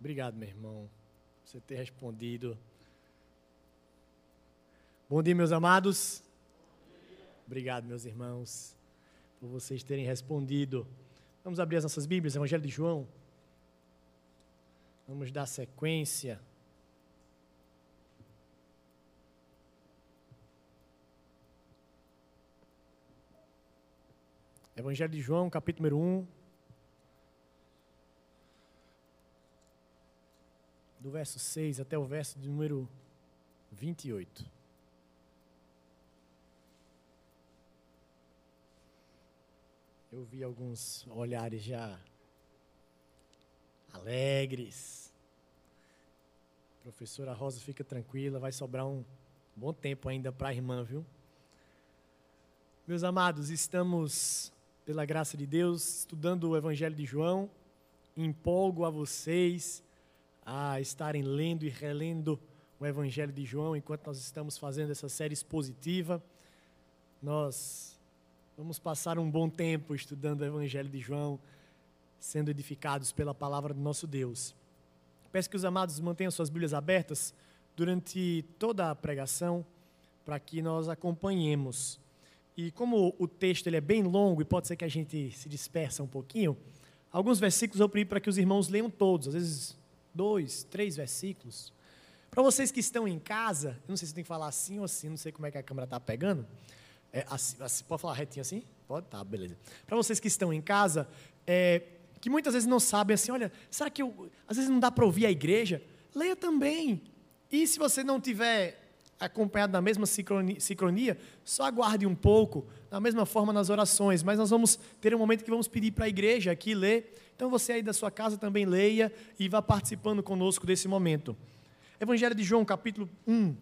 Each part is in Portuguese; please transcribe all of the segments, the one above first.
Obrigado, meu irmão, por você ter respondido. Bom dia, meus amados. Obrigado, meus irmãos, por vocês terem respondido. Vamos abrir as nossas Bíblias, Evangelho de João. Vamos dar sequência. Evangelho de João, capítulo número 1. Do verso 6 até o verso de número 28. Eu vi alguns olhares já alegres. Professora Rosa, fica tranquila, vai sobrar um bom tempo ainda para a irmã, viu? Meus amados, estamos, pela graça de Deus, estudando o Evangelho de João. Empolgo a vocês a estarem lendo e relendo o Evangelho de João enquanto nós estamos fazendo essa série expositiva. Nós vamos passar um bom tempo estudando o Evangelho de João, sendo edificados pela palavra do nosso Deus. Peço que os amados mantenham suas Bíblias abertas durante toda a pregação, para que nós acompanhemos. E como o texto ele é bem longo e pode ser que a gente se dispersa um pouquinho, alguns versículos eu pedi para que os irmãos leiam todos, às vezes dois, três versículos. Para vocês que estão em casa, eu não sei se tem que falar assim ou assim, não sei como é que a câmera está pegando. É, assim, assim, pode falar retinho assim? Pode? Tá, beleza. Para vocês que estão em casa, é, que muitas vezes não sabem assim, olha, será que eu, às vezes não dá para ouvir a igreja? Leia também. E se você não tiver acompanhado da mesma sincronia, só aguarde um pouco, da mesma forma nas orações, mas nós vamos ter um momento que vamos pedir para a igreja aqui ler. Então você aí da sua casa também leia e vá participando conosco desse momento. Evangelho de João, capítulo 1,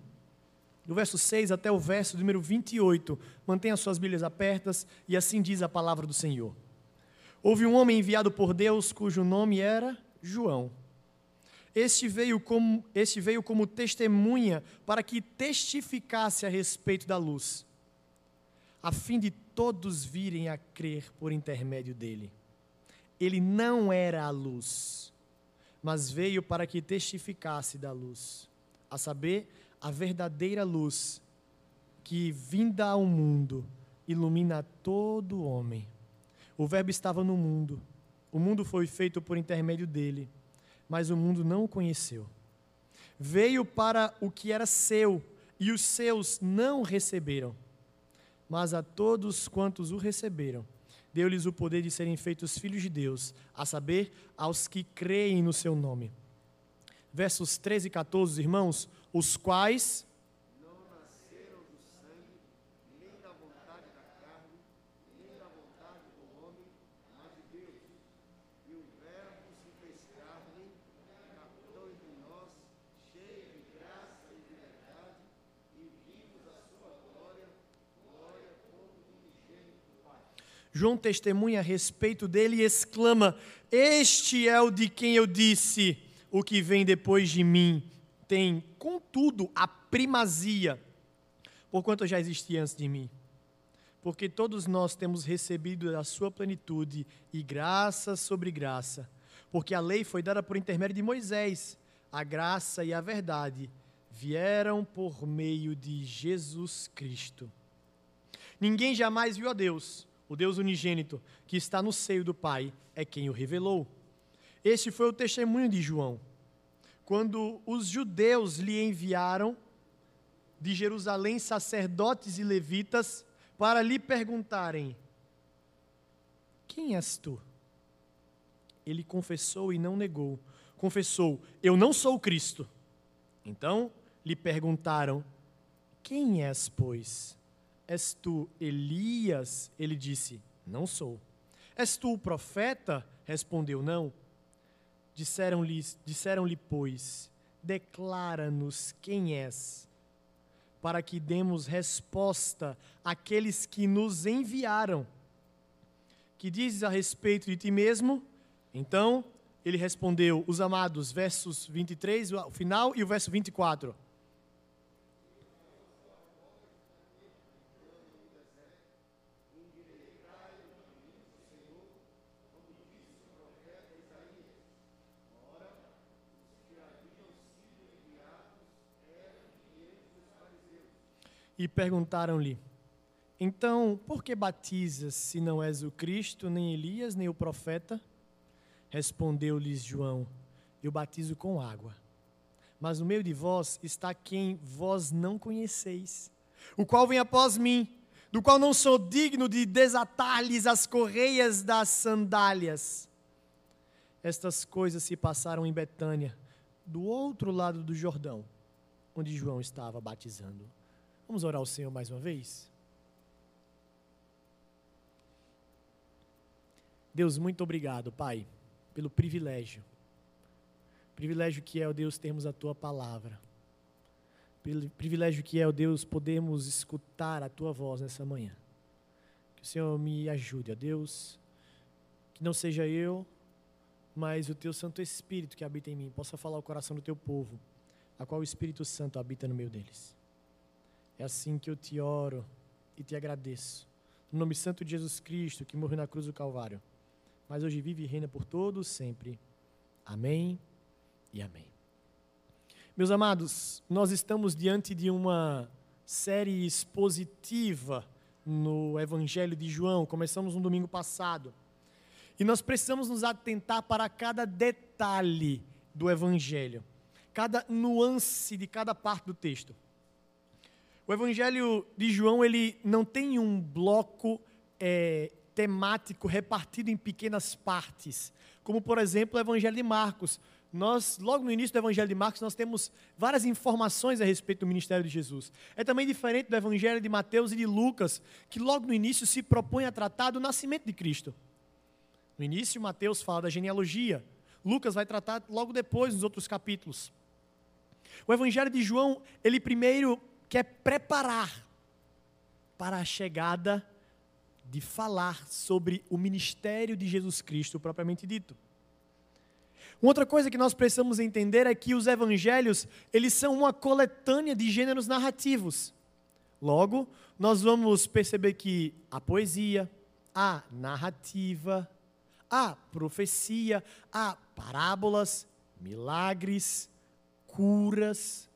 do verso 6 até o verso número 28. Mantenha suas Bíblias abertas e assim diz a palavra do Senhor. Houve um homem enviado por Deus cujo nome era João. Este veio, como, este veio como testemunha para que testificasse a respeito da luz, a fim de todos virem a crer por intermédio dele. Ele não era a luz, mas veio para que testificasse da luz, a saber, a verdadeira luz que, vinda ao mundo, ilumina todo homem. O Verbo estava no mundo. O mundo foi feito por intermédio dele, mas o mundo não o conheceu. Veio para o que era seu, e os seus não receberam. Mas a todos quantos o receberam, deu-lhes o poder de serem feitos filhos de Deus, a saber, aos que creem no seu nome. Versos 13 e 14, irmãos, os quais João testemunha a respeito dele e exclama: Este é o de quem eu disse: O que vem depois de mim tem, contudo, a primazia, porquanto já existia antes de mim. Porque todos nós temos recebido da sua plenitude e graça sobre graça. Porque a lei foi dada por intermédio de Moisés, a graça e a verdade vieram por meio de Jesus Cristo. Ninguém jamais viu a Deus o Deus unigênito, que está no seio do Pai, é quem o revelou. Este foi o testemunho de João. Quando os judeus lhe enviaram de Jerusalém sacerdotes e levitas para lhe perguntarem: Quem és tu? Ele confessou e não negou. Confessou: Eu não sou o Cristo. Então lhe perguntaram: Quem és, pois? És tu Elias? Ele disse: Não sou. És tu o profeta? Respondeu: Não. Disseram-lhe, disseram-lhe pois: Declara-nos quem és, para que demos resposta àqueles que nos enviaram. Que dizes a respeito de ti mesmo? Então ele respondeu, os amados, versos 23, o final, e o verso 24. E perguntaram-lhe: Então, por que batizas se não és o Cristo, nem Elias, nem o profeta? Respondeu-lhes João: Eu batizo com água. Mas no meio de vós está quem vós não conheceis, o qual vem após mim, do qual não sou digno de desatar-lhes as correias das sandálias. Estas coisas se passaram em Betânia, do outro lado do Jordão, onde João estava batizando. Vamos orar ao Senhor mais uma vez? Deus, muito obrigado, Pai pelo privilégio. Privilégio que é, ó Deus, termos a tua palavra. Privilégio que é, ó Deus, podemos escutar a tua voz nessa manhã. Que o Senhor me ajude, ó Deus. Que não seja eu, mas o teu Santo Espírito que habita em mim possa falar o coração do teu povo, a qual o Espírito Santo habita no meio deles. É assim que eu te oro e te agradeço. No nome santo de Jesus Cristo, que morreu na cruz do Calvário mas hoje vive e reina por todos sempre. Amém e amém. Meus amados, nós estamos diante de uma série expositiva no Evangelho de João. Começamos no domingo passado. E nós precisamos nos atentar para cada detalhe do Evangelho, cada nuance de cada parte do texto. O Evangelho de João ele não tem um bloco é, temático repartido em pequenas partes, como por exemplo o Evangelho de Marcos. Nós, logo no início do Evangelho de Marcos, nós temos várias informações a respeito do ministério de Jesus. É também diferente do Evangelho de Mateus e de Lucas, que logo no início se propõe a tratar do nascimento de Cristo. No início, Mateus fala da genealogia. Lucas vai tratar logo depois, nos outros capítulos. O Evangelho de João, ele primeiro quer preparar para a chegada de falar sobre o ministério de Jesus Cristo propriamente dito. Uma outra coisa que nós precisamos entender é que os evangelhos, eles são uma coletânea de gêneros narrativos. Logo, nós vamos perceber que a poesia, a narrativa, a profecia, a parábolas, milagres, curas.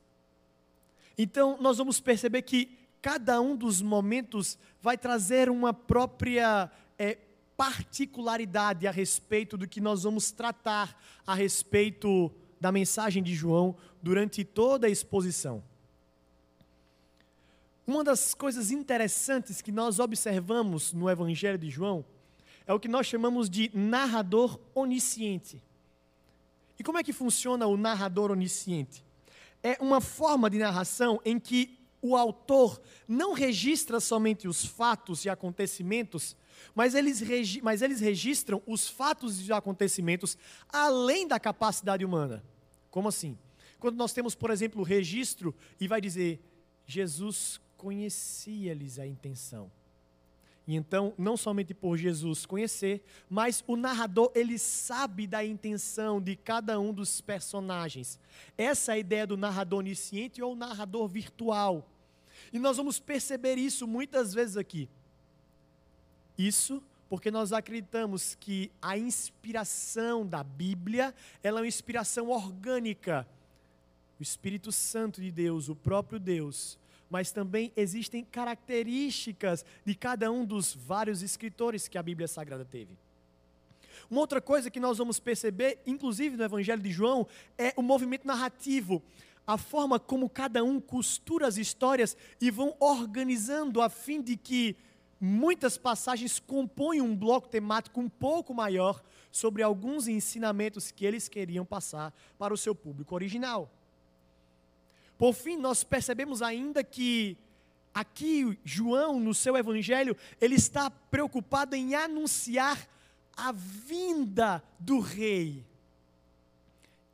Então, nós vamos perceber que cada um dos momentos vai trazer uma própria é, particularidade a respeito do que nós vamos tratar a respeito da mensagem de João durante toda a exposição. Uma das coisas interessantes que nós observamos no Evangelho de João é o que nós chamamos de narrador onisciente. E como é que funciona o narrador onisciente? É uma forma de narração em que o autor não registra somente os fatos e acontecimentos, mas eles, mas eles registram os fatos e acontecimentos além da capacidade humana. Como assim? Quando nós temos, por exemplo, o registro e vai dizer: Jesus conhecia-lhes a intenção. E então, não somente por Jesus conhecer, mas o narrador, ele sabe da intenção de cada um dos personagens. Essa é a ideia do narrador onisciente ou narrador virtual. E nós vamos perceber isso muitas vezes aqui. Isso porque nós acreditamos que a inspiração da Bíblia, ela é uma inspiração orgânica. O Espírito Santo de Deus, o próprio Deus, mas também existem características de cada um dos vários escritores que a Bíblia Sagrada teve. Uma outra coisa que nós vamos perceber, inclusive no Evangelho de João, é o movimento narrativo a forma como cada um costura as histórias e vão organizando a fim de que muitas passagens compõem um bloco temático um pouco maior sobre alguns ensinamentos que eles queriam passar para o seu público original. Por fim, nós percebemos ainda que aqui João, no seu evangelho, ele está preocupado em anunciar a vinda do rei.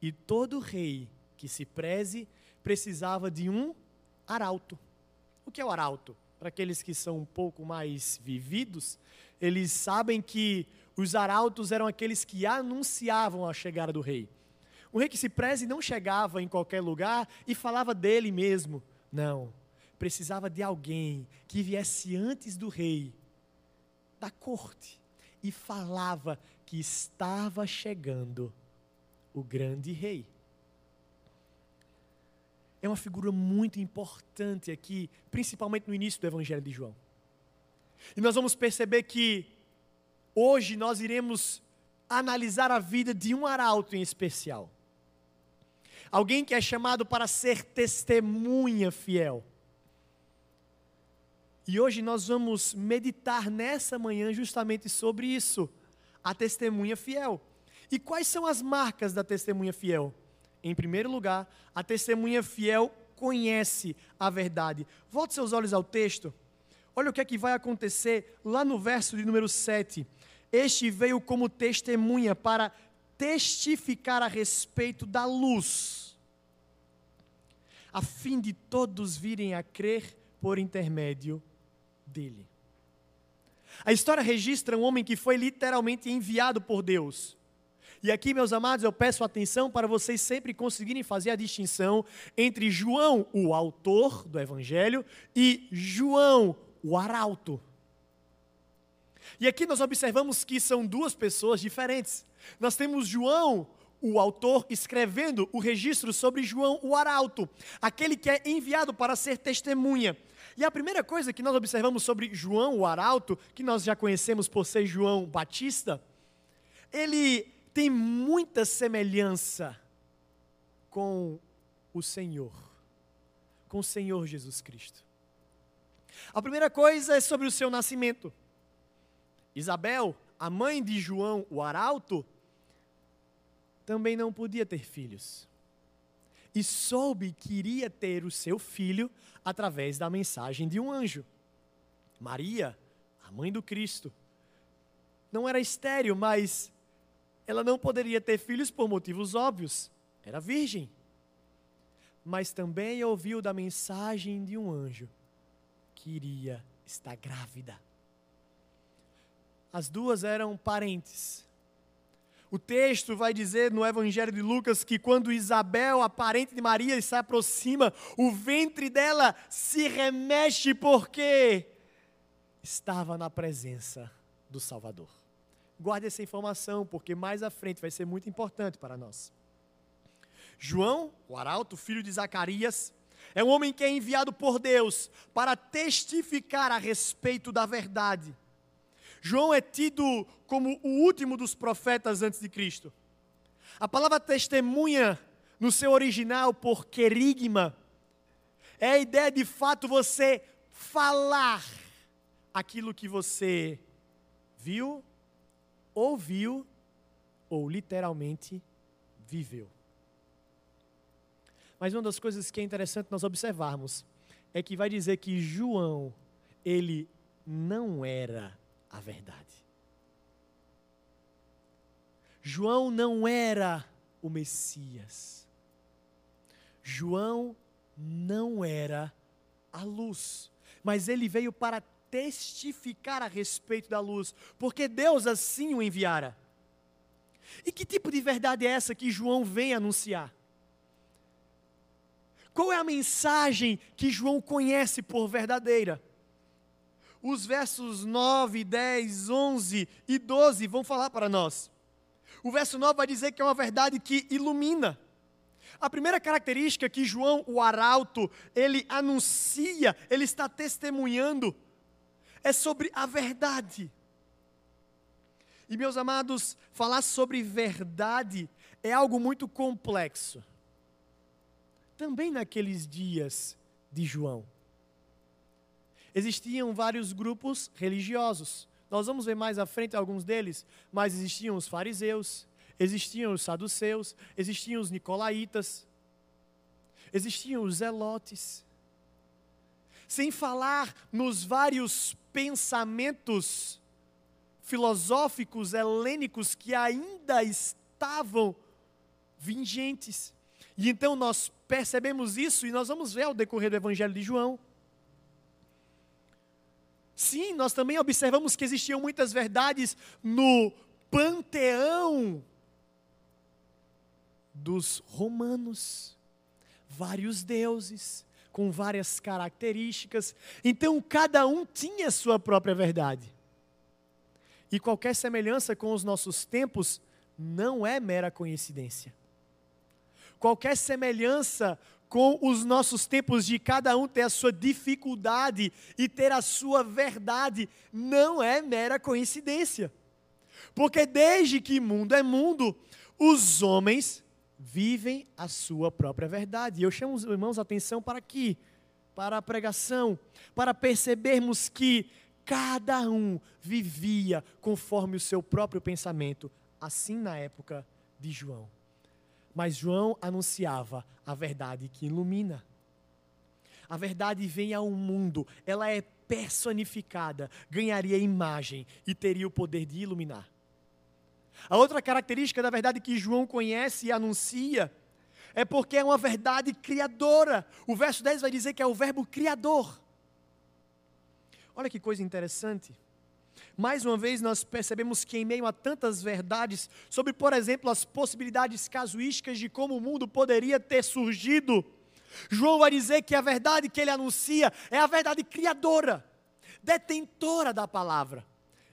E todo rei que se preze, precisava de um arauto. O que é o arauto? Para aqueles que são um pouco mais vividos, eles sabem que os arautos eram aqueles que anunciavam a chegada do rei. O rei que se preze não chegava em qualquer lugar e falava dele mesmo. Não. Precisava de alguém que viesse antes do rei, da corte, e falava que estava chegando o grande rei. é uma figura muito importante aqui, principalmente no início do Evangelho de João. E nós vamos perceber que hoje nós iremos analisar a vida de um arauto em especial. Alguém que é chamado para ser testemunha fiel. E hoje nós vamos meditar nessa manhã justamente sobre isso, a testemunha fiel. E quais são as marcas da testemunha fiel? Em primeiro lugar, a testemunha fiel conhece a verdade. Volte seus olhos ao texto. Olha o que é que vai acontecer lá no verso de número 7. Este veio como testemunha para testificar a respeito da luz, a fim de todos virem a crer por intermédio dele. A história registra um homem que foi literalmente enviado por Deus. E aqui, meus amados, eu peço atenção para vocês sempre conseguirem fazer a distinção entre João, o autor do Evangelho, e João, o arauto. E aqui nós observamos que são duas pessoas diferentes. Nós temos João, o autor, escrevendo o registro sobre João, o arauto, aquele que é enviado para ser testemunha. E a primeira coisa que nós observamos sobre João, o arauto, que nós já conhecemos por ser João Batista, ele tem muita semelhança com o Senhor, com o Senhor Jesus Cristo. A primeira coisa é sobre o seu nascimento. Isabel, a mãe de João, o arauto, também não podia ter filhos e soube que iria ter o seu filho através da mensagem de um anjo. Maria, a mãe do Cristo, não era estéril, mas ela não poderia ter filhos por motivos óbvios, era virgem. Mas também ouviu da mensagem de um anjo que iria estar grávida. As duas eram parentes, o texto vai dizer no Evangelho de Lucas que quando Isabel, a parente de Maria, se aproxima, o ventre dela se remexe porque estava na presença do Salvador. Guarde essa informação, porque mais à frente vai ser muito importante para nós. João, o arauto, filho de Zacarias, é um homem que é enviado por Deus para testificar a respeito da verdade João é tido como o último dos profetas antes de Cristo. A palavra testemunha, no seu original, por querigma, é a ideia de fato você falar aquilo que você viu, ouviu ou literalmente viveu. Mas uma das coisas que é interessante nós observarmos é que vai dizer que João, ele não era a verdade. João não era o Messias. João não era a luz, mas ele veio para testificar a respeito da luz, porque Deus assim o enviara. E que tipo de verdade é essa que João vem anunciar? Qual é a mensagem que João conhece por verdadeira? Os versos 9, 10, 11 e 12 vão falar para nós. O verso 9 vai dizer que é uma verdade que ilumina. A primeira característica que João, o arauto, ele anuncia, ele está testemunhando, é sobre a verdade. E meus amados, falar sobre verdade é algo muito complexo. Também naqueles dias de João existiam vários grupos religiosos. Nós vamos ver mais à frente alguns deles, mas existiam os fariseus, existiam os saduceus, existiam os nicolaítas, existiam os zelotes. Sem falar nos vários pensamentos filosóficos helênicos que ainda estavam vigentes. E então nós percebemos isso e nós vamos ver ao decorrer do Evangelho de João. Sim, nós também observamos que existiam muitas verdades no panteão dos romanos, vários deuses com várias características. Então cada um tinha sua própria verdade. E qualquer semelhança com os nossos tempos não é mera coincidência. Qualquer semelhança com os nossos tempos de cada um ter a sua dificuldade e ter a sua verdade não é mera coincidência. Porque desde que mundo é mundo, os homens vivem a sua própria verdade. E eu chamo os irmãos a atenção para aqui, para a pregação, para percebermos que cada um vivia conforme o seu próprio pensamento, assim na época de João. Mas João anunciava a verdade que ilumina. A verdade vem ao mundo, ela é personificada, ganharia imagem e teria o poder de iluminar. A outra característica da verdade que João conhece e anuncia é porque é uma verdade criadora. O verso 10 vai dizer que é o verbo criador. Olha que coisa interessante. Mais uma vez, nós percebemos que, em meio a tantas verdades, sobre, por exemplo, as possibilidades casuísticas de como o mundo poderia ter surgido, João vai dizer que a verdade que ele anuncia é a verdade criadora, detentora da palavra.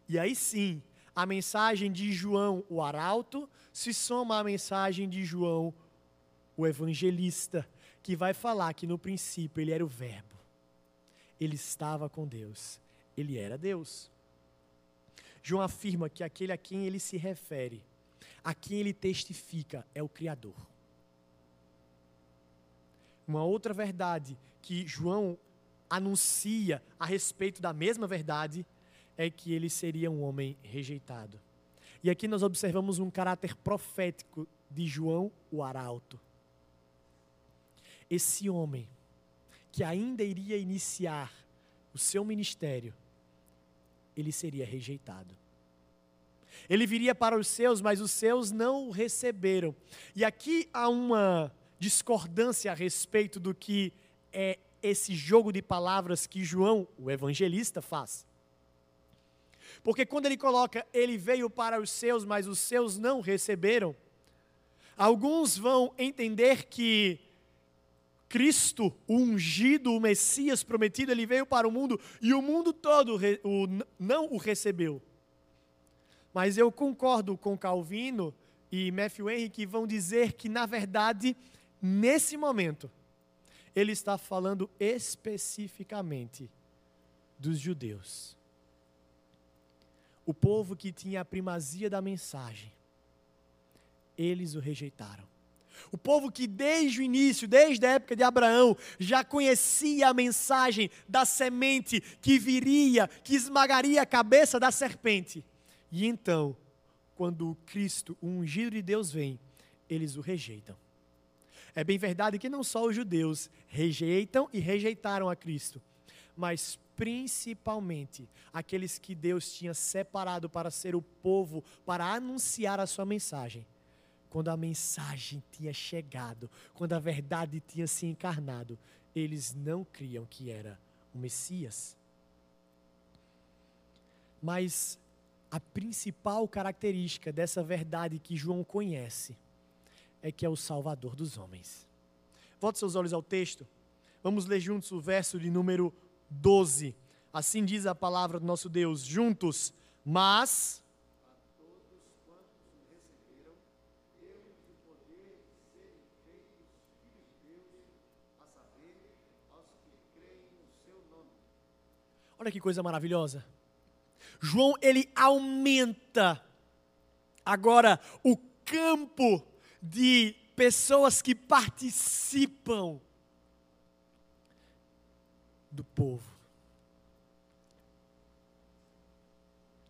E aí sim, a mensagem de João, o arauto, se soma à mensagem de João, o evangelista, que vai falar que no princípio ele era o Verbo, ele estava com Deus, ele era Deus. João afirma que aquele a quem ele se refere, a quem ele testifica, é o Criador. Uma outra verdade que João anuncia a respeito da mesma verdade é que ele seria um homem rejeitado. E aqui nós observamos um caráter profético de João, o arauto. Esse homem que ainda iria iniciar o seu ministério ele seria rejeitado. Ele viria para os seus, mas os seus não o receberam. E aqui há uma discordância a respeito do que é esse jogo de palavras que João, o evangelista, faz. Porque quando ele coloca, ele veio para os seus, mas os seus não receberam, alguns vão entender que Cristo, o ungido, o Messias prometido, ele veio para o mundo e o mundo todo o, não o recebeu. Mas eu concordo com Calvino e Matthew Henry que vão dizer que, na verdade, nesse momento, ele está falando especificamente dos judeus. O povo que tinha a primazia da mensagem, eles o rejeitaram. O povo que desde o início, desde a época de Abraão, já conhecia a mensagem da semente que viria, que esmagaria a cabeça da serpente. E então, quando o Cristo, o ungido de Deus, vem, eles o rejeitam. É bem verdade que não só os judeus rejeitam e rejeitaram a Cristo, mas principalmente aqueles que Deus tinha separado para ser o povo, para anunciar a sua mensagem quando a mensagem tinha chegado, quando a verdade tinha se encarnado, eles não criam que era o Messias. Mas a principal característica dessa verdade que João conhece é que é o Salvador dos homens. Volte seus olhos ao texto. Vamos ler juntos o verso de número 12. Assim diz a palavra do nosso Deus: juntos, mas Olha que coisa maravilhosa. João, ele aumenta agora o campo de pessoas que participam do povo.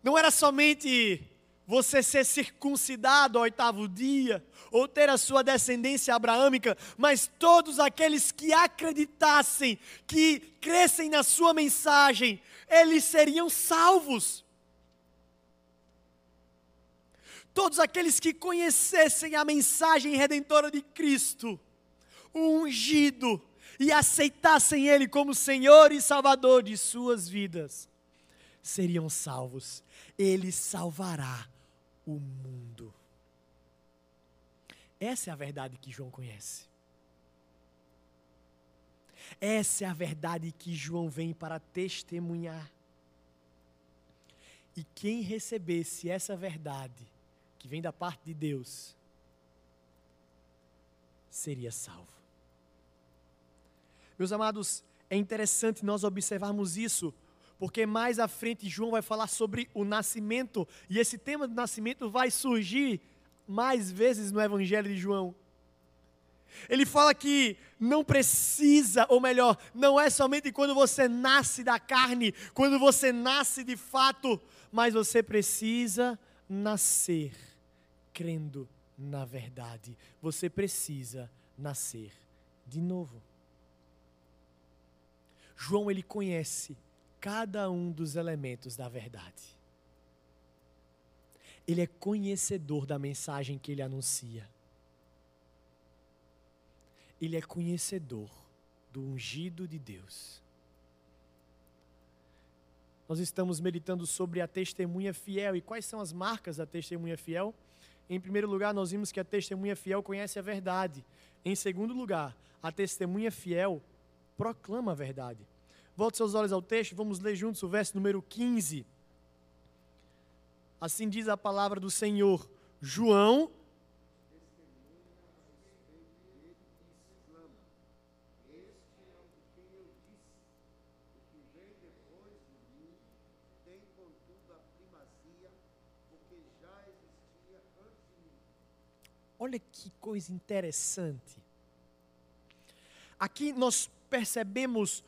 Não era somente você ser circuncidado ao oitavo dia, ou ter a sua descendência abraâmica, mas todos aqueles que acreditassem, que crescem na sua mensagem, eles seriam salvos. Todos aqueles que conhecessem a mensagem redentora de Cristo, o ungido, e aceitassem Ele como Senhor e Salvador de suas vidas, seriam salvos. Ele salvará o mundo. Essa é a verdade que João conhece. Essa é a verdade que João vem para testemunhar. E quem recebesse essa verdade, que vem da parte de Deus, seria salvo. Meus amados, é interessante nós observarmos isso, porque mais à frente João vai falar sobre o nascimento, e esse tema do nascimento vai surgir mais vezes no Evangelho de João. Ele fala que não precisa, ou melhor, não é somente quando você nasce da carne, quando você nasce de fato, mas você precisa nascer crendo na verdade. Você precisa nascer de novo. João ele conhece cada um dos elementos da verdade. Ele é conhecedor da mensagem que ele anuncia. Ele é conhecedor do ungido de Deus. Nós estamos meditando sobre a testemunha fiel e quais são as marcas da testemunha fiel? Em primeiro lugar, nós vimos que a testemunha fiel conhece a verdade. Em segundo lugar, a testemunha fiel proclama a verdade. Volte seus olhos ao texto, vamos ler juntos o verso número 15. Assim diz a palavra do Senhor. João, Olha que coisa interessante. Aqui nós percebemos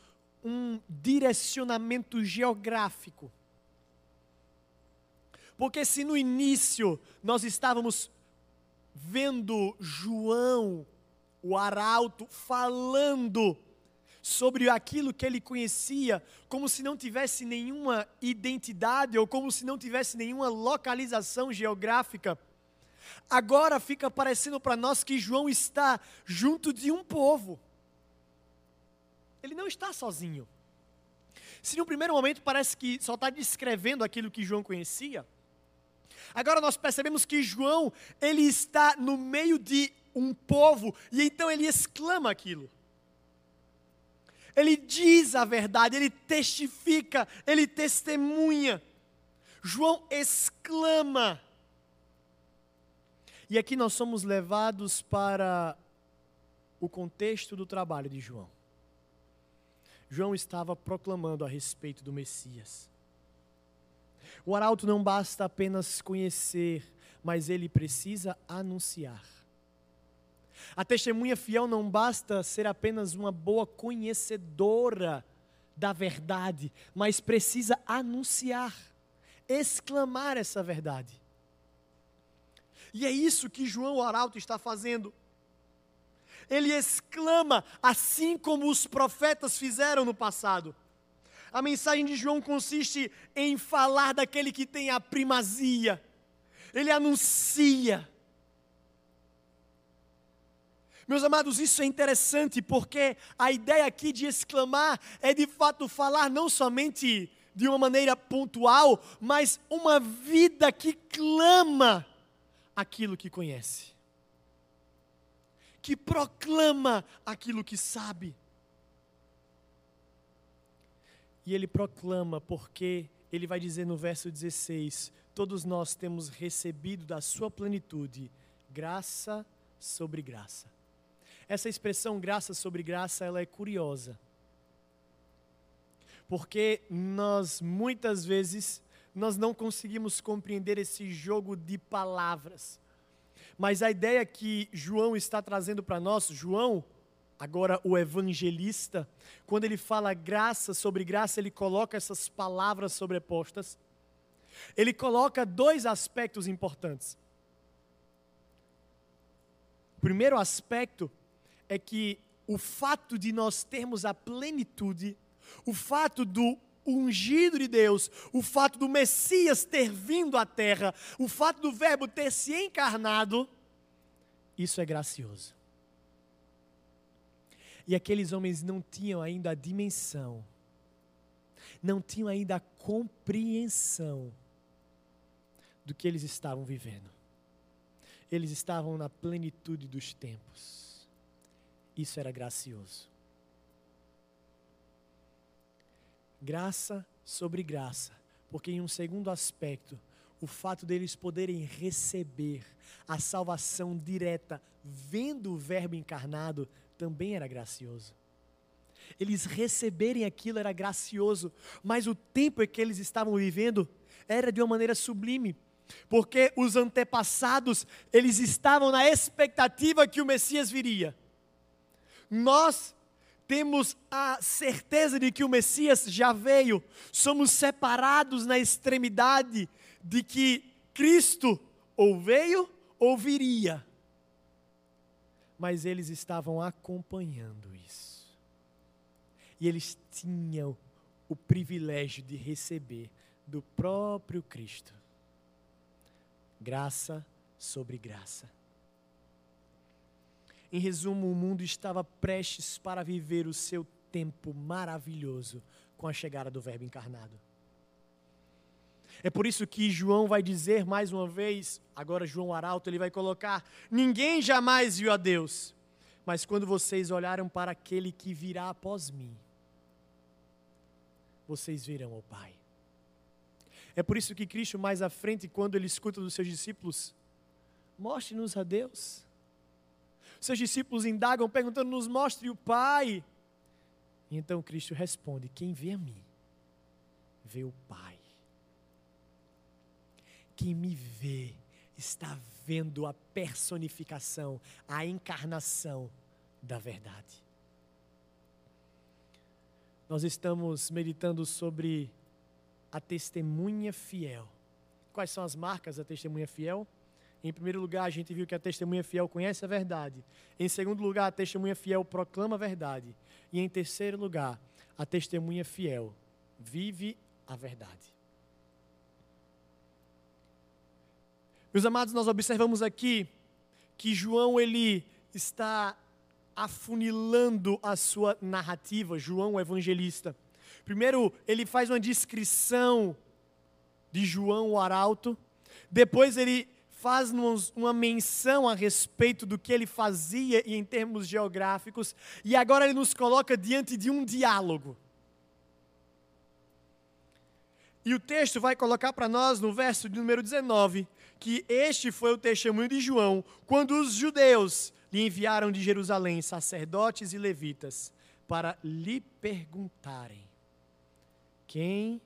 um direcionamento geográfico. Porque se no início nós estávamos vendo João, o arauto, falando sobre aquilo que ele conhecia, como se não tivesse nenhuma identidade ou como se não tivesse nenhuma localização geográfica, agora fica parecendo para nós que João está junto de um povo. Ele não está sozinho. Se no primeiro momento parece que só está descrevendo aquilo que João conhecia, agora nós percebemos que João, ele está no meio de um povo e então ele exclama aquilo. Ele diz a verdade, ele testifica, ele testemunha. João exclama. E aqui nós somos levados para o contexto do trabalho de João. João estava proclamando a respeito do Messias. O arauto não basta apenas conhecer, mas ele precisa anunciar. A testemunha fiel não basta ser apenas uma boa conhecedora da verdade, mas precisa anunciar, exclamar essa verdade. E é isso que João Arauto está fazendo ele exclama, assim como os profetas fizeram no passado. A mensagem de João consiste em falar daquele que tem a primazia. Ele anuncia. Meus amados, isso é interessante porque a ideia aqui de exclamar é de fato falar não somente de uma maneira pontual, mas uma vida que clama aquilo que conhece que proclama aquilo que sabe. E ele proclama porque ele vai dizer no verso 16: Todos nós temos recebido da sua plenitude graça sobre graça. Essa expressão graça sobre graça, ela é curiosa. Porque nós muitas vezes nós não conseguimos compreender esse jogo de palavras. Mas a ideia que João está trazendo para nós, João, agora o evangelista, quando ele fala graça sobre graça, ele coloca essas palavras sobrepostas. Ele coloca dois aspectos importantes. O primeiro aspecto é que o fato de nós termos a plenitude, o fato do ungido de Deus, o fato do Messias ter vindo à terra, o fato do Verbo ter se encarnado, isso é gracioso. E aqueles homens não tinham ainda a dimensão, não tinham ainda a compreensão do que eles estavam vivendo. Eles estavam na plenitude dos tempos. Isso era gracioso. Graça sobre graça, porque em um segundo aspecto, o fato deles poderem receber a salvação direta, vendo o Verbo encarnado, também era gracioso. eles receberem aquilo era gracioso, mas o tempo em que eles estavam vivendo era de uma maneira sublime, porque os antepassados, eles estavam na expectativa que o Messias viria. Nós temos a certeza de que o Messias já veio, somos separados na extremidade de que Cristo ou veio ou viria. Mas eles estavam acompanhando isso. E eles tinham o privilégio de receber do próprio Cristo graça sobre graça. Em resumo, o mundo estava prestes para viver o seu tempo maravilhoso com a chegada do Verbo encarnado. É por isso que João vai dizer mais uma vez, agora João Arauto, ele vai colocar: Ninguém jamais viu a Deus, mas quando vocês olharam para aquele que virá após mim, vocês verão o Pai. É por isso que Cristo, mais à frente, quando ele escuta dos seus discípulos, mostre-nos a Deus. Seus discípulos indagam, perguntando: nos mostre o Pai. E então Cristo responde: Quem vê a mim, vê o Pai. Quem me vê, está vendo a personificação, a encarnação da verdade. Nós estamos meditando sobre a testemunha fiel. Quais são as marcas da testemunha fiel? Em primeiro lugar, a gente viu que a testemunha fiel conhece a verdade. Em segundo lugar, a testemunha fiel proclama a verdade. E em terceiro lugar, a testemunha fiel vive a verdade. Meus amados, nós observamos aqui que João ele está afunilando a sua narrativa, João o evangelista. Primeiro, ele faz uma descrição de João o arauto, depois ele faz uma menção a respeito do que ele fazia em termos geográficos, e agora ele nos coloca diante de um diálogo. E o texto vai colocar para nós no verso de número 19 que este foi o testemunho de João quando os judeus lhe enviaram de Jerusalém sacerdotes e levitas para lhe perguntarem: Quem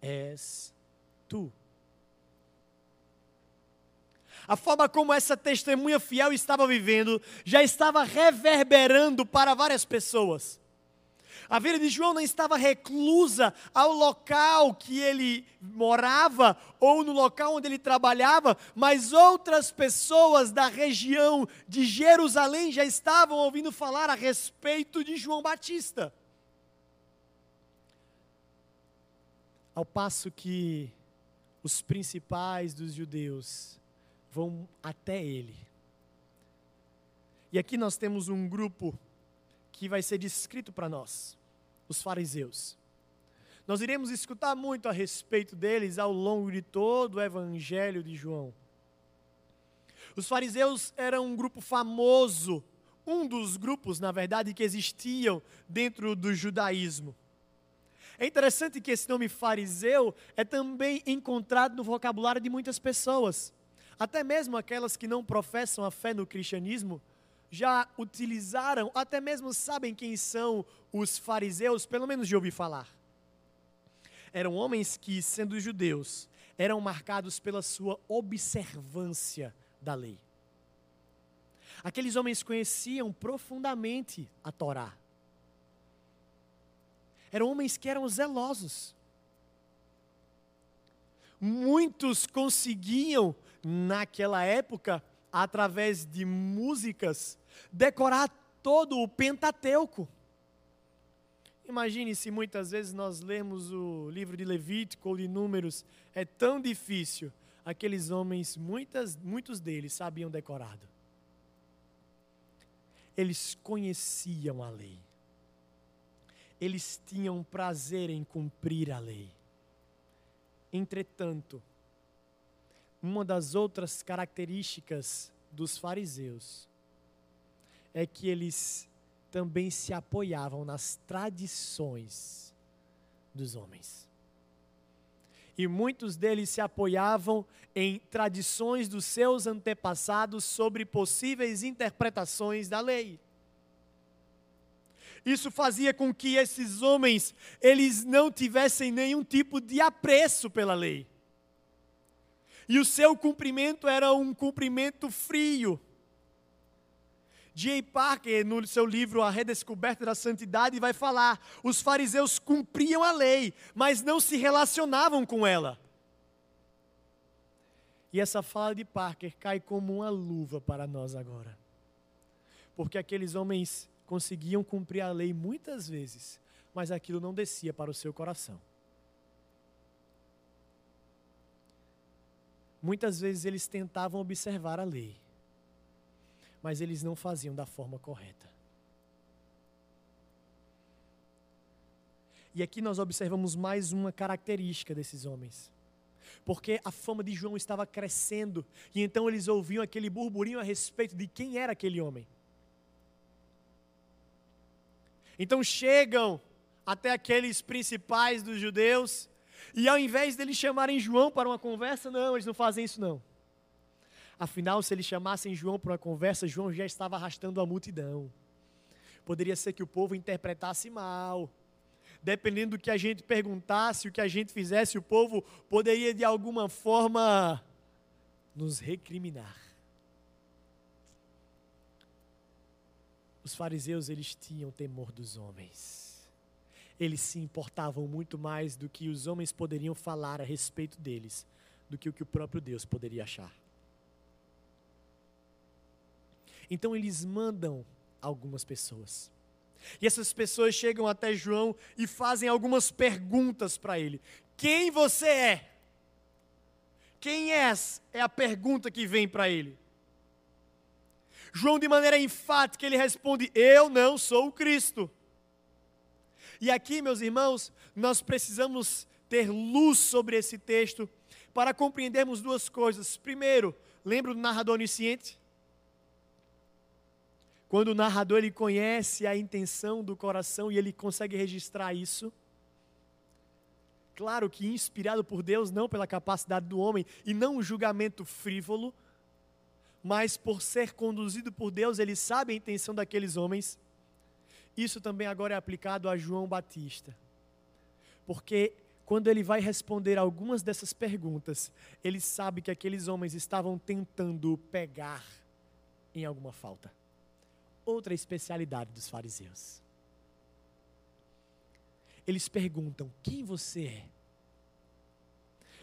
és tu? A forma como essa testemunha fiel estava vivendo já estava reverberando para várias pessoas. A vida de João não estava reclusa ao local que ele morava ou no local onde ele trabalhava, mas outras pessoas da região de Jerusalém já estavam ouvindo falar a respeito de João Batista. Ao passo que os principais dos judeus vão até ele. E aqui nós temos um grupo que vai ser descrito para nós, os fariseus. Nós iremos escutar muito a respeito deles ao longo de todo o evangelho de João. Os fariseus eram um grupo famoso, um dos grupos, na verdade, que existiam dentro do judaísmo. É interessante que esse nome fariseu é também encontrado no vocabulário de muitas pessoas. Até mesmo aquelas que não professam a fé no cristianismo já utilizaram, até mesmo sabem quem são os fariseus, pelo menos de ouvir falar. Eram homens que, sendo judeus, eram marcados pela sua observância da lei. Aqueles homens conheciam profundamente a Torá. Eram homens que eram zelosos. Muitos conseguiam naquela época, através de músicas, decorar todo o Pentateuco. Imagine se muitas vezes nós lemos o livro de Levítico ou de Números, é tão difícil. Aqueles homens, muitas, muitos deles sabiam decorado. Eles conheciam a lei. Eles tinham prazer em cumprir a lei. Entretanto, uma das outras características dos fariseus é que eles também se apoiavam nas tradições dos homens. E muitos deles se apoiavam em tradições dos seus antepassados sobre possíveis interpretações da lei. Isso fazia com que esses homens, eles não tivessem nenhum tipo de apreço pela lei. E o seu cumprimento era um cumprimento frio. J. Parker, no seu livro A Redescoberta da Santidade, vai falar: os fariseus cumpriam a lei, mas não se relacionavam com ela. E essa fala de Parker cai como uma luva para nós agora. Porque aqueles homens conseguiam cumprir a lei muitas vezes, mas aquilo não descia para o seu coração. Muitas vezes eles tentavam observar a lei, mas eles não faziam da forma correta. E aqui nós observamos mais uma característica desses homens. Porque a fama de João estava crescendo, e então eles ouviam aquele burburinho a respeito de quem era aquele homem. Então chegam até aqueles principais dos judeus, e ao invés deles chamarem João para uma conversa, não, eles não fazem isso não. Afinal, se eles chamassem João para uma conversa, João já estava arrastando a multidão. Poderia ser que o povo interpretasse mal. Dependendo do que a gente perguntasse, o que a gente fizesse, o povo poderia de alguma forma nos recriminar. Os fariseus, eles tinham temor dos homens. Eles se importavam muito mais do que os homens poderiam falar a respeito deles, do que o que o próprio Deus poderia achar. Então eles mandam algumas pessoas. E essas pessoas chegam até João e fazem algumas perguntas para ele. Quem você é? Quem és? É a pergunta que vem para ele. João, de maneira enfática, ele responde: Eu não sou o Cristo. E aqui, meus irmãos, nós precisamos ter luz sobre esse texto para compreendermos duas coisas. Primeiro, lembra do narrador onisciente? Quando o narrador ele conhece a intenção do coração e ele consegue registrar isso. Claro que inspirado por Deus, não pela capacidade do homem e não um julgamento frívolo, mas por ser conduzido por Deus, ele sabe a intenção daqueles homens. Isso também agora é aplicado a João Batista. Porque quando ele vai responder algumas dessas perguntas, ele sabe que aqueles homens estavam tentando pegar em alguma falta. Outra especialidade dos fariseus. Eles perguntam: quem você é?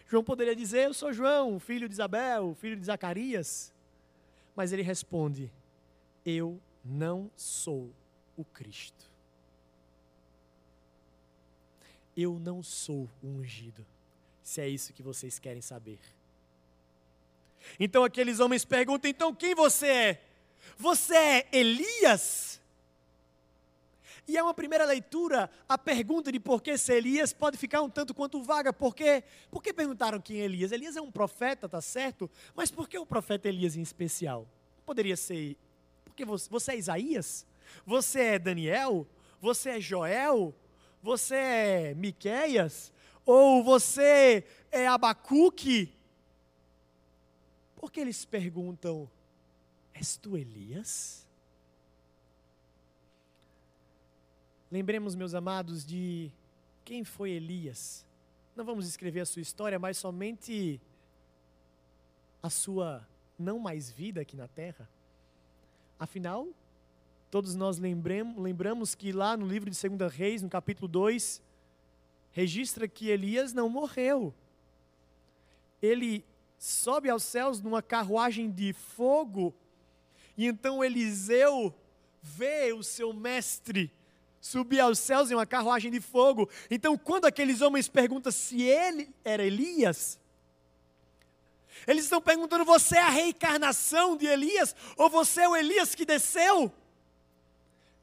João poderia dizer: Eu sou João, filho de Isabel, filho de Zacarias. Mas ele responde: Eu não sou o Cristo. Eu não sou o ungido, se é isso que vocês querem saber. Então aqueles homens perguntam: então quem você é? Você é Elias? E é uma primeira leitura, a pergunta de por que ser Elias pode ficar um tanto quanto vaga, porque por que perguntaram quem é Elias? Elias é um profeta, tá certo? Mas por que o profeta Elias em especial? Poderia ser, porque você, você é Isaías? Você é Daniel? Você é Joel? Você é Miqueias? Ou você é Abacuque? Por que eles perguntam, és tu Elias? Lembremos, meus amados, de quem foi Elias. Não vamos escrever a sua história, mas somente a sua não mais vida aqui na terra. Afinal, todos nós lembremos, lembramos que lá no livro de 2 Reis, no capítulo 2, registra que Elias não morreu. Ele sobe aos céus numa carruagem de fogo, e então Eliseu vê o seu mestre subir aos céus em uma carruagem de fogo. Então, quando aqueles homens perguntam se ele era Elias, eles estão perguntando: você é a reencarnação de Elias? Ou você é o Elias que desceu?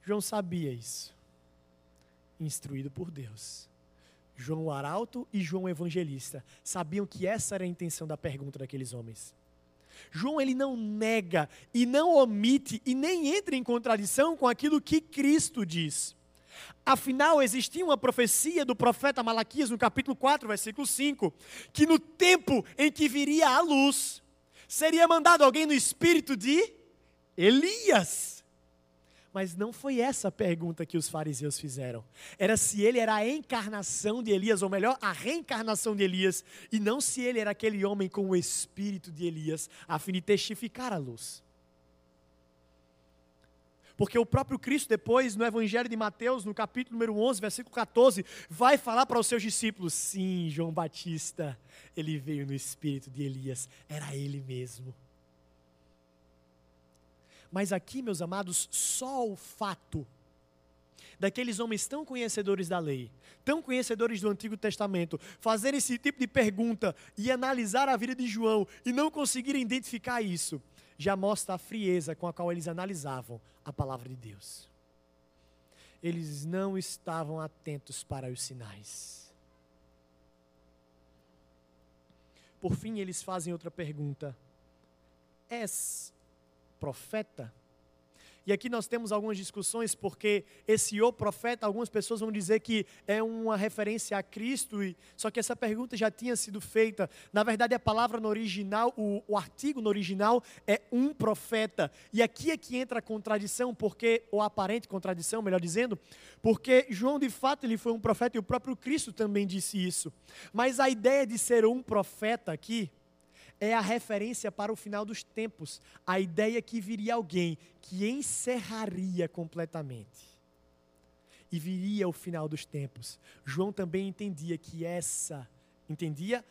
João sabia isso, instruído por Deus. João o Arauto e João o Evangelista sabiam que essa era a intenção da pergunta daqueles homens. João ele não nega e não omite e nem entra em contradição com aquilo que Cristo diz. Afinal, existia uma profecia do profeta Malaquias, no capítulo 4, versículo 5, que no tempo em que viria a luz, seria mandado alguém no espírito de Elias. Mas não foi essa a pergunta que os fariseus fizeram. Era se ele era a encarnação de Elias, ou melhor, a reencarnação de Elias, e não se ele era aquele homem com o espírito de Elias, a fim de testificar a luz. Porque o próprio Cristo, depois, no Evangelho de Mateus, no capítulo número 11, versículo 14, vai falar para os seus discípulos: sim, João Batista, ele veio no espírito de Elias, era ele mesmo. Mas aqui, meus amados, só o fato daqueles homens tão conhecedores da lei, tão conhecedores do Antigo Testamento, fazer esse tipo de pergunta e analisar a vida de João e não conseguirem identificar isso, já mostra a frieza com a qual eles analisavam a palavra de Deus. Eles não estavam atentos para os sinais. Por fim, eles fazem outra pergunta: És profeta? E aqui nós temos algumas discussões, porque esse o profeta, algumas pessoas vão dizer que é uma referência a Cristo, e, só que essa pergunta já tinha sido feita. Na verdade, a palavra no original, o, o artigo no original é um profeta. E aqui é que entra a contradição, porque, ou a aparente contradição, melhor dizendo, porque João de fato ele foi um profeta e o próprio Cristo também disse isso. Mas a ideia de ser um profeta aqui, é a referência para o final dos tempos, a ideia que viria alguém que encerraria completamente. E viria o final dos tempos. João também entendia que essa, entendia,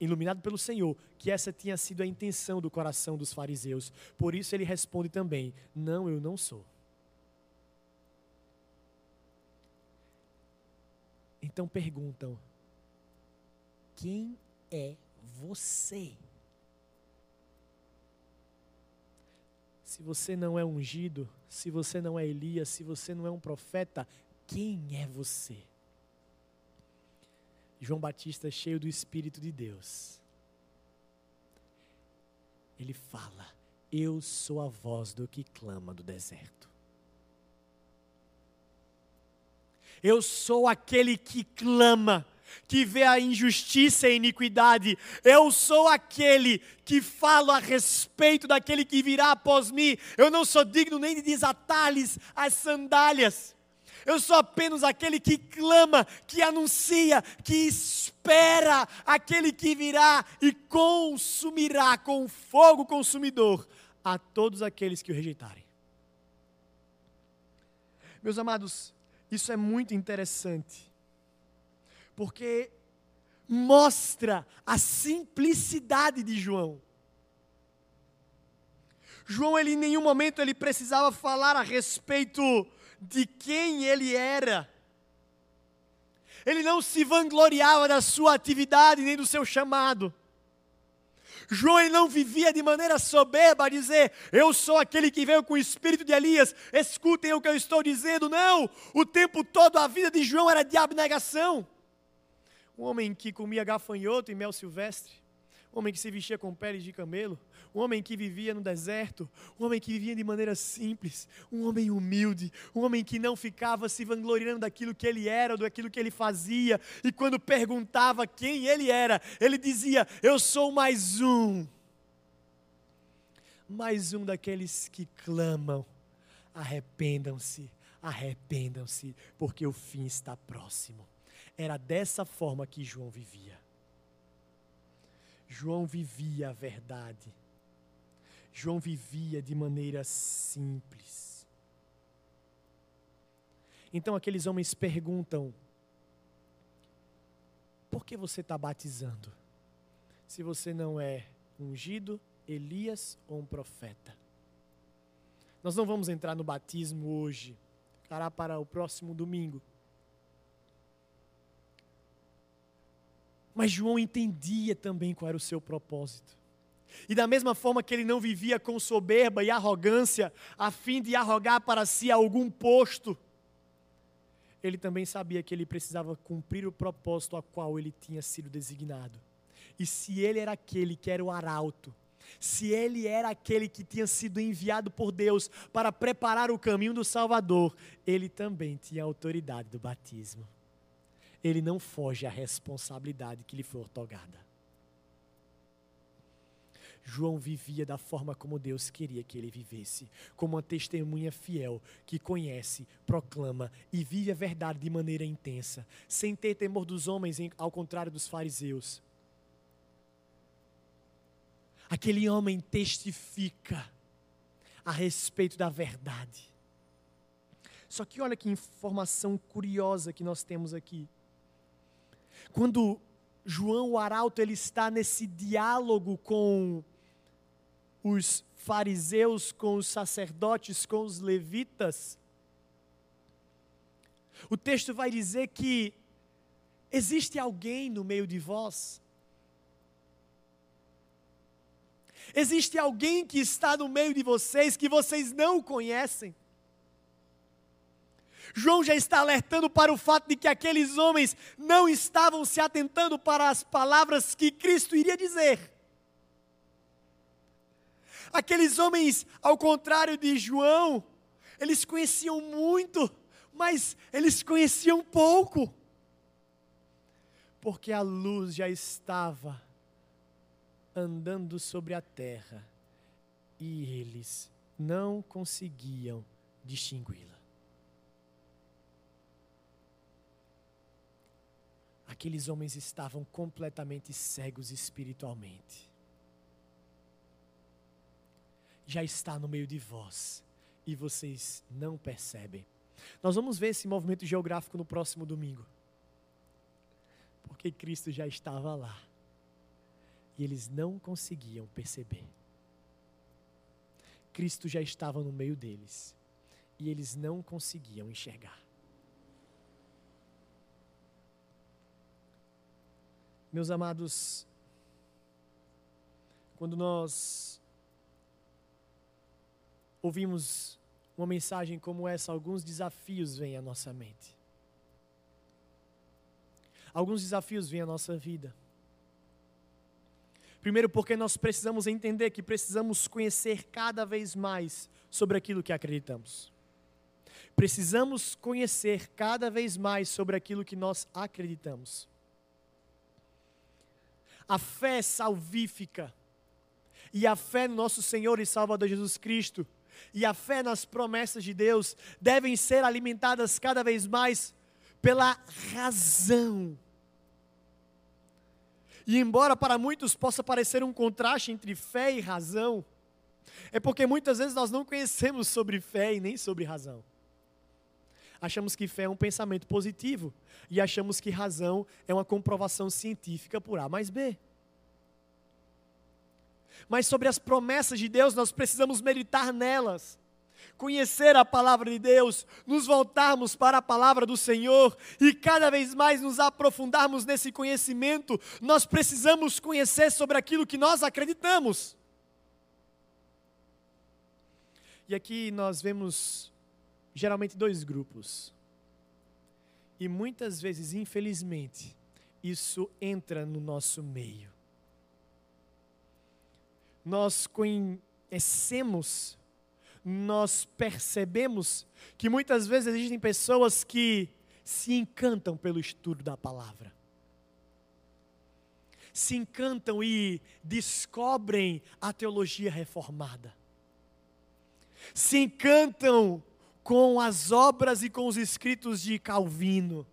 iluminado pelo Senhor, que essa tinha sido a intenção do coração dos fariseus. Por isso ele responde também: Não, eu não sou. Então perguntam: Quem é você? Se você não é ungido, se você não é Elias, se você não é um profeta, quem é você? João Batista, cheio do Espírito de Deus, ele fala: Eu sou a voz do que clama do deserto. Eu sou aquele que clama que vê a injustiça e a iniquidade. Eu sou aquele que falo a respeito daquele que virá após mim. Eu não sou digno nem de desatar-lhes as sandálias. Eu sou apenas aquele que clama, que anuncia, que espera aquele que virá e consumirá com fogo consumidor a todos aqueles que o rejeitarem. Meus amados, isso é muito interessante porque mostra a simplicidade de João. João, ele em nenhum momento ele precisava falar a respeito de quem ele era. Ele não se vangloriava da sua atividade nem do seu chamado. João ele não vivia de maneira soberba a dizer: Eu sou aquele que veio com o espírito de Elias, escutem o que eu estou dizendo. Não, o tempo todo a vida de João era de abnegação um homem que comia gafanhoto e mel silvestre, um homem que se vestia com peles de camelo, um homem que vivia no deserto, um homem que vivia de maneira simples, um homem humilde, um homem que não ficava se vangloriando daquilo que ele era, daquilo que ele fazia, e quando perguntava quem ele era, ele dizia: Eu sou mais um. Mais um daqueles que clamam: arrependam-se, arrependam-se, porque o fim está próximo. Era dessa forma que João vivia. João vivia a verdade. João vivia de maneira simples. Então aqueles homens perguntam: por que você está batizando? Se você não é ungido, Elias ou um profeta? Nós não vamos entrar no batismo hoje, ficará para o próximo domingo. Mas João entendia também qual era o seu propósito. E da mesma forma que ele não vivia com soberba e arrogância, a fim de arrogar para si algum posto, ele também sabia que ele precisava cumprir o propósito a qual ele tinha sido designado. E se ele era aquele que era o arauto, se ele era aquele que tinha sido enviado por Deus para preparar o caminho do Salvador, ele também tinha autoridade do batismo ele não foge à responsabilidade que lhe foi otorgada. João vivia da forma como Deus queria que ele vivesse, como uma testemunha fiel que conhece, proclama e vive a verdade de maneira intensa, sem ter temor dos homens, ao contrário dos fariseus. Aquele homem testifica a respeito da verdade. Só que olha que informação curiosa que nós temos aqui. Quando João o Arauto ele está nesse diálogo com os fariseus, com os sacerdotes, com os levitas, o texto vai dizer que existe alguém no meio de vós. Existe alguém que está no meio de vocês que vocês não conhecem. João já está alertando para o fato de que aqueles homens não estavam se atentando para as palavras que Cristo iria dizer. Aqueles homens, ao contrário de João, eles conheciam muito, mas eles conheciam pouco. Porque a luz já estava andando sobre a terra e eles não conseguiam distingui-la. Aqueles homens estavam completamente cegos espiritualmente. já está no meio de vós e vocês não percebem. Nós vamos ver esse movimento geográfico no próximo domingo. Porque Cristo já estava lá. E eles não conseguiam perceber. Cristo já estava no meio deles. E eles não conseguiam enxergar. Meus amados, quando nós ouvimos uma mensagem como essa, alguns desafios vêm à nossa mente. Alguns desafios vêm à nossa vida. Primeiro, porque nós precisamos entender que precisamos conhecer cada vez mais sobre aquilo que acreditamos. Precisamos conhecer cada vez mais sobre aquilo que nós acreditamos. A fé salvífica e a fé no nosso Senhor e Salvador Jesus Cristo e a fé nas promessas de Deus devem ser alimentadas cada vez mais pela razão. E embora para muitos possa parecer um contraste entre fé e razão, é porque muitas vezes nós não conhecemos sobre fé e nem sobre razão. Achamos que fé é um pensamento positivo e achamos que razão é uma comprovação científica por A mais B mas sobre as promessas de Deus, nós precisamos meditar nelas, conhecer a palavra de Deus, nos voltarmos para a palavra do Senhor e cada vez mais nos aprofundarmos nesse conhecimento, nós precisamos conhecer sobre aquilo que nós acreditamos. E aqui nós vemos geralmente dois grupos. E muitas vezes, infelizmente, isso entra no nosso meio nós conhecemos, nós percebemos que muitas vezes existem pessoas que se encantam pelo estudo da palavra. Se encantam e descobrem a teologia reformada. Se encantam com as obras e com os escritos de Calvino.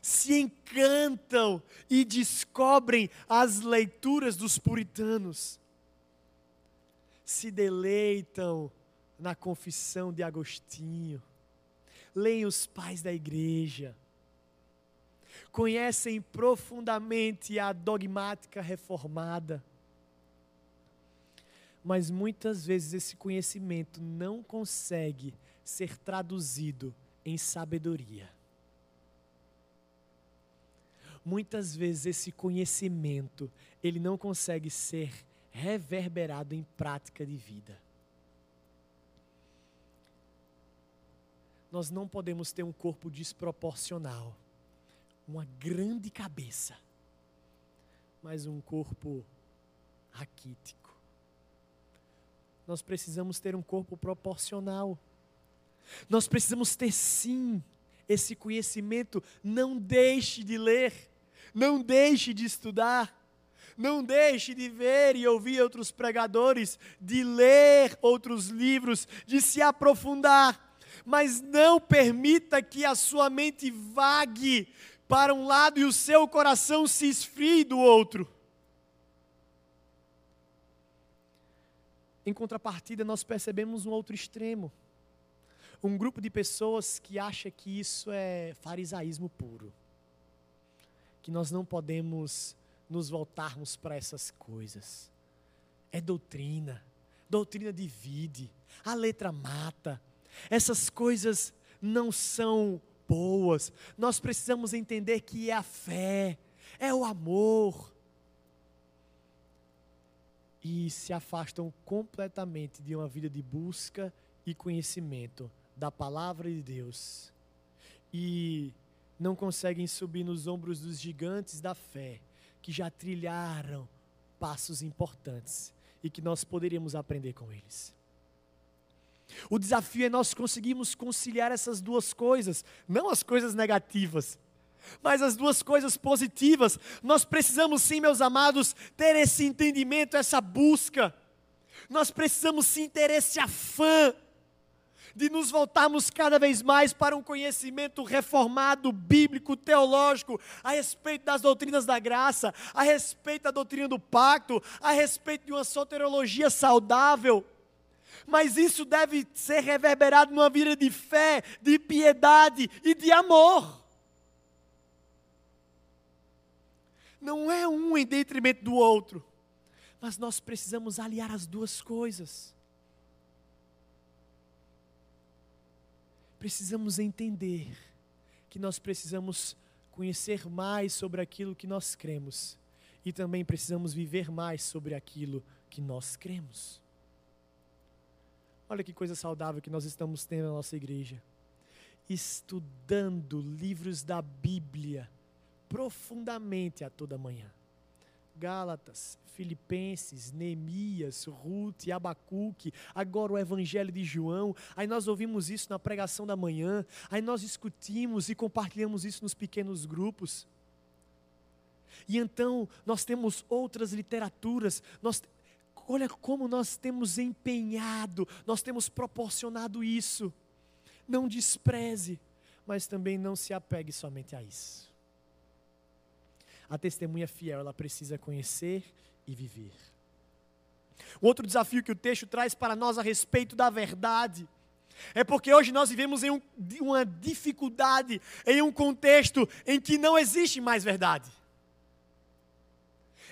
Se encantam e descobrem as leituras dos puritanos. Se deleitam na confissão de Agostinho, leem os pais da igreja, conhecem profundamente a dogmática reformada, mas muitas vezes esse conhecimento não consegue ser traduzido em sabedoria. Muitas vezes esse conhecimento ele não consegue ser reverberado em prática de vida. Nós não podemos ter um corpo desproporcional, uma grande cabeça, mas um corpo raquítico. Nós precisamos ter um corpo proporcional. Nós precisamos ter sim esse conhecimento. Não deixe de ler, não deixe de estudar Não deixe de ver e ouvir outros pregadores, de ler outros livros, de se aprofundar. Mas não permita que a sua mente vague para um lado e o seu coração se esfrie do outro. Em contrapartida, nós percebemos um outro extremo. Um grupo de pessoas que acha que isso é farisaísmo puro. Que nós não podemos nos voltarmos para essas coisas. É doutrina. Doutrina divide. A letra mata. Essas coisas não são boas. Nós precisamos entender que é a fé, é o amor, e se afastam completamente de uma vida de busca e conhecimento da palavra de Deus e não conseguem subir nos ombros dos gigantes da fé que já trilharam passos importantes e que nós poderíamos aprender com eles. O desafio é nós conseguirmos conciliar essas duas coisas, não as coisas negativas, mas as duas coisas positivas, nós precisamos sim, meus amados, ter esse entendimento, essa busca. Nós precisamos sim ter esse afã de nos voltarmos cada vez mais para um conhecimento reformado, bíblico, teológico, a respeito das doutrinas da graça, a respeito da doutrina do pacto, a respeito de uma soteriologia saudável. Mas isso deve ser reverberado numa vida de fé, de piedade e de amor. não é um em detrimento do outro, mas nós precisamos aliar as duas coisas. Precisamos entender que nós precisamos conhecer mais sobre aquilo que nós cremos e também precisamos viver mais sobre aquilo que nós cremos. Olha que coisa saudável que nós estamos tendo na nossa igreja. Estudando livros da Bíblia profundamente a toda manhã. Gálatas, Filipenses, Neemias, Ruth, Abacuque, agora o Evangelho de João. Aí nós ouvimos isso na pregação da manhã, aí nós discutimos e compartilhamos isso nos pequenos grupos. E então nós temos outras literaturas, nós, olha como nós temos empenhado, nós temos proporcionado isso. Não despreze, mas também não se apegue somente a isso. A testemunha fiel, ela precisa conhecer e viver. Outro desafio que o texto traz para nós a respeito da verdade é porque hoje nós vivemos em um, uma dificuldade, em um contexto em que não existe mais verdade,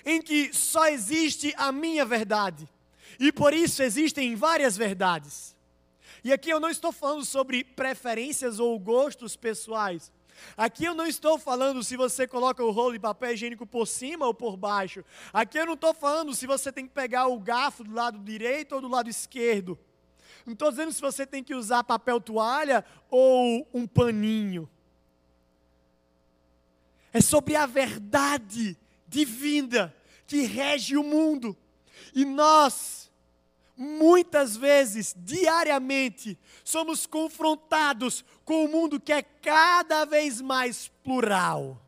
em que só existe a minha verdade, e por isso existem várias verdades. E aqui eu não estou falando sobre preferências ou gostos pessoais, Aqui eu não estou falando se você coloca o rolo de papel higiênico por cima ou por baixo. Aqui eu não estou falando se você tem que pegar o garfo do lado direito ou do lado esquerdo. Não estou dizendo se você tem que usar papel toalha ou um paninho. É sobre a verdade divina que rege o mundo. E nós muitas vezes, diariamente, somos confrontados com um mundo que é cada vez mais plural.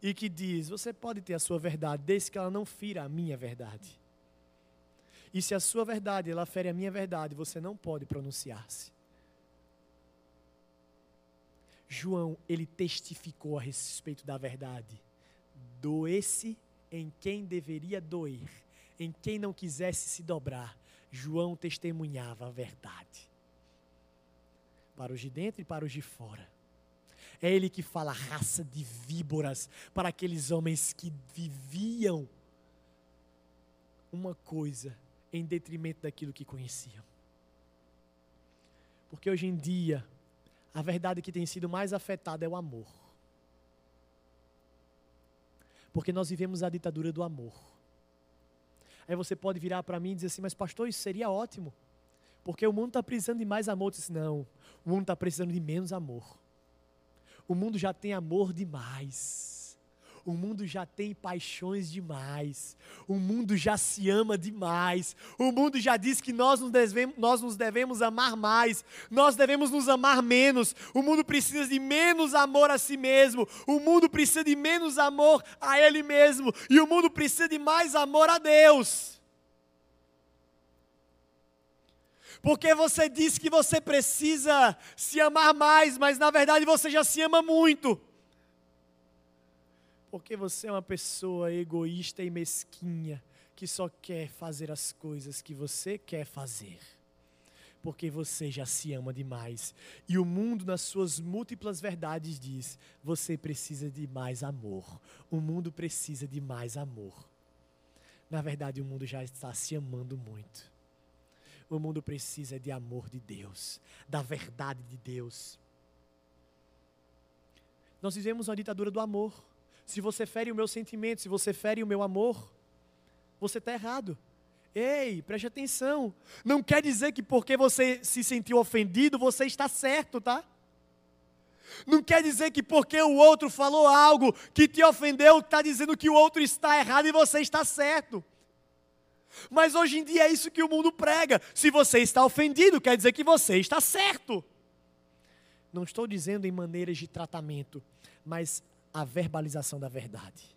E que diz: você pode ter a sua verdade, desde que ela não fira a minha verdade. E se a sua verdade ela fere a minha verdade, você não pode pronunciar-se. João, ele testificou a respeito da verdade. Doesse em quem deveria doer em quem não quisesse se dobrar, João testemunhava a verdade. Para os de dentro e para os de fora. É ele que fala raça de víboras para aqueles homens que viviam uma coisa em detrimento daquilo que conheciam. Porque hoje em dia, a verdade que tem sido mais afetada é o amor. Porque nós vivemos a ditadura do amor. Aí você pode virar para mim e dizer assim: Mas, pastor, isso seria ótimo. Porque o mundo está precisando de mais amor. Eu disse: Não, o mundo está precisando de menos amor. O mundo já tem amor demais. O mundo já tem paixões demais. O mundo já se ama demais. O mundo já diz que nós nos, devemos, nós nos devemos amar mais. Nós devemos nos amar menos. O mundo precisa de menos amor a si mesmo. O mundo precisa de menos amor a ele mesmo. E o mundo precisa de mais amor a Deus. Porque você diz que você precisa se amar mais, mas na verdade você já se ama muito. Porque você é uma pessoa egoísta e mesquinha que só quer fazer as coisas que você quer fazer. Porque você já se ama demais. E o mundo, nas suas múltiplas verdades, diz: você precisa de mais amor. O mundo precisa de mais amor. Na verdade, o mundo já está se amando muito. O mundo precisa de amor de Deus, da verdade de Deus. Nós vivemos uma ditadura do amor. Se você fere o meu sentimento, se você fere o meu amor, você está errado. Ei, preste atenção. Não quer dizer que porque você se sentiu ofendido, você está certo, tá? Não quer dizer que porque o outro falou algo que te ofendeu, está dizendo que o outro está errado e você está certo. Mas hoje em dia é isso que o mundo prega. Se você está ofendido, quer dizer que você está certo. Não estou dizendo em maneiras de tratamento, mas a verbalização da verdade.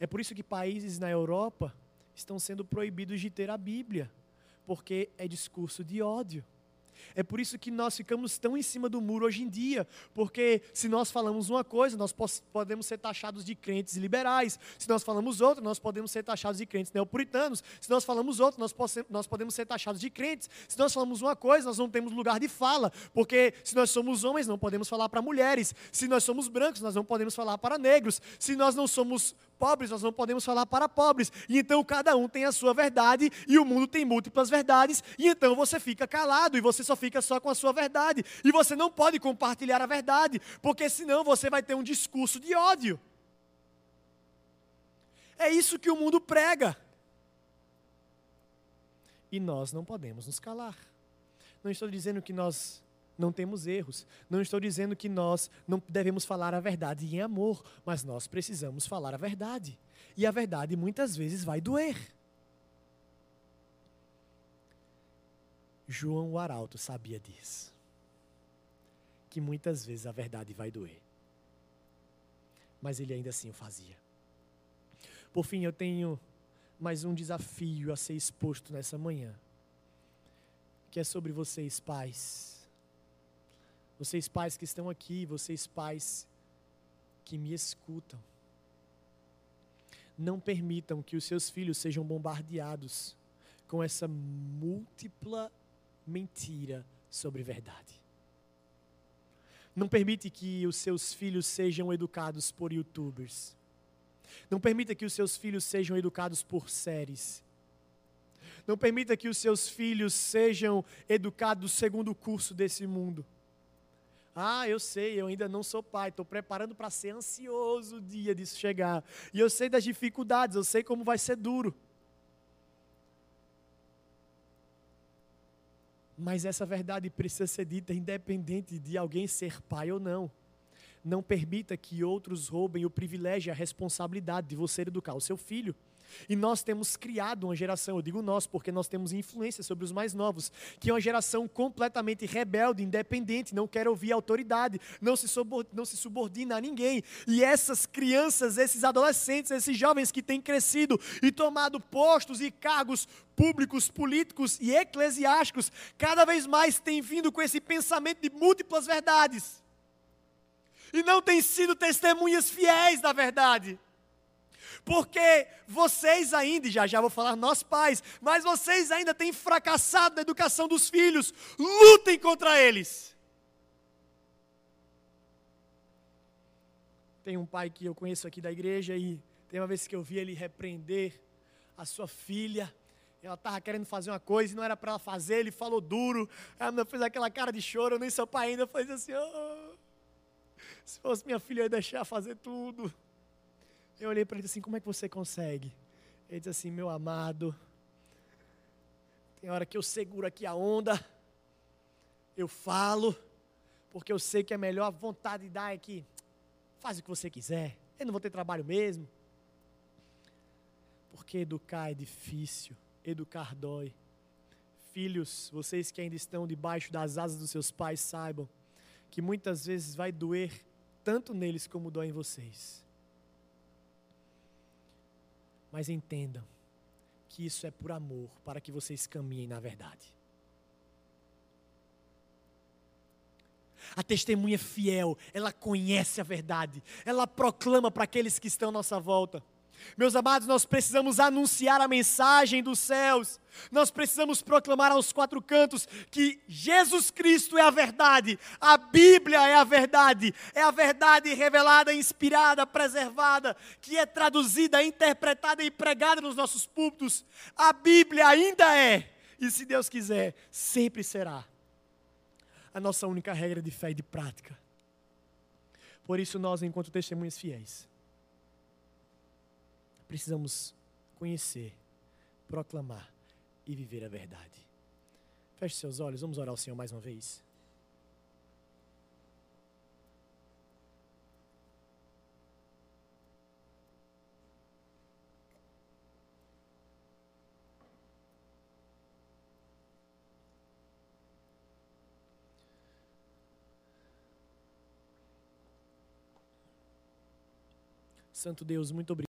É por isso que países na Europa estão sendo proibidos de ter a Bíblia, porque é discurso de ódio. É por isso que nós ficamos tão em cima do muro hoje em dia, porque se nós falamos uma coisa, nós podemos ser taxados de crentes liberais. Se nós falamos outra, nós podemos ser taxados de crentes neopuritanos. Se nós falamos outra, nós, podemos ser taxados de crentes. Se nós falamos uma coisa, nós não temos lugar de fala, porque se nós somos homens, não podemos falar para mulheres. Se nós somos brancos, nós não podemos falar para negros. Se nós não somos pobres, nós não podemos falar para pobres. E então cada um tem a sua verdade e o mundo tem múltiplas verdades, e então você fica calado e você só fica só com a sua verdade. E você não pode compartilhar a verdade, porque senão você vai ter um discurso de ódio. É isso que o mundo prega. E nós não podemos nos calar. Não estou dizendo que nós não temos erros. Não estou dizendo que nós não devemos falar a verdade em amor, mas nós precisamos falar a verdade. E a verdade muitas vezes vai doer. João Arauto sabia disso. Que muitas vezes a verdade vai doer. Mas ele ainda assim o fazia. Por fim, eu tenho mais um desafio a ser exposto nessa manhã, que é sobre vocês, pais vocês pais que estão aqui, vocês pais que me escutam. Não permitam que os seus filhos sejam bombardeados com essa múltipla mentira sobre verdade. Não permite que os seus filhos sejam educados por youtubers. Não permita que os seus filhos sejam educados por séries. Não permita que os seus filhos sejam educados segundo o curso desse mundo. Ah, eu sei, eu ainda não sou pai, estou preparando para ser ansioso o dia disso chegar. E eu sei das dificuldades, eu sei como vai ser duro. Mas essa verdade precisa ser dita independente de alguém ser pai ou não. Não permita que outros roubem o privilégio e a responsabilidade de você educar o seu filho. E nós temos criado uma geração, eu digo nós porque nós temos influência sobre os mais novos, que é uma geração completamente rebelde, independente, não quer ouvir autoridade, não se, não se subordina a ninguém. E essas crianças, esses adolescentes, esses jovens que têm crescido e tomado postos e cargos públicos, políticos e eclesiásticos, cada vez mais têm vindo com esse pensamento de múltiplas verdades. E não têm sido testemunhas fiéis da verdade. Porque vocês ainda, já já vou falar nós pais, mas vocês ainda têm fracassado na educação dos filhos. Lutem contra eles. Tem um pai que eu conheço aqui da igreja e tem uma vez que eu vi ele repreender a sua filha. Ela estava querendo fazer uma coisa e não era para ela fazer, ele falou duro. Ela fez aquela cara de choro, eu nem sou pai ainda. Eu falei assim: oh, se fosse minha filha, eu ia deixar fazer tudo. Eu olhei para ele assim: como é que você consegue? Ele disse assim: meu amado, tem hora que eu seguro aqui a onda, eu falo, porque eu sei que a melhor vontade de dar é que faz o que você quiser, eu não vou ter trabalho mesmo. Porque educar é difícil, educar dói. Filhos, vocês que ainda estão debaixo das asas dos seus pais, saibam que muitas vezes vai doer tanto neles como dói em vocês. Mas entendam que isso é por amor, para que vocês caminhem na verdade. A testemunha fiel, ela conhece a verdade, ela proclama para aqueles que estão à nossa volta. Meus amados, nós precisamos anunciar a mensagem dos céus, nós precisamos proclamar aos quatro cantos que Jesus Cristo é a verdade, a Bíblia é a verdade, é a verdade revelada, inspirada, preservada, que é traduzida, interpretada e pregada nos nossos púlpitos. A Bíblia ainda é, e se Deus quiser, sempre será a nossa única regra de fé e de prática. Por isso, nós, enquanto testemunhas fiéis, precisamos conhecer, proclamar e viver a verdade. Feche seus olhos, vamos orar ao Senhor mais uma vez. Santo Deus, muito obrigado.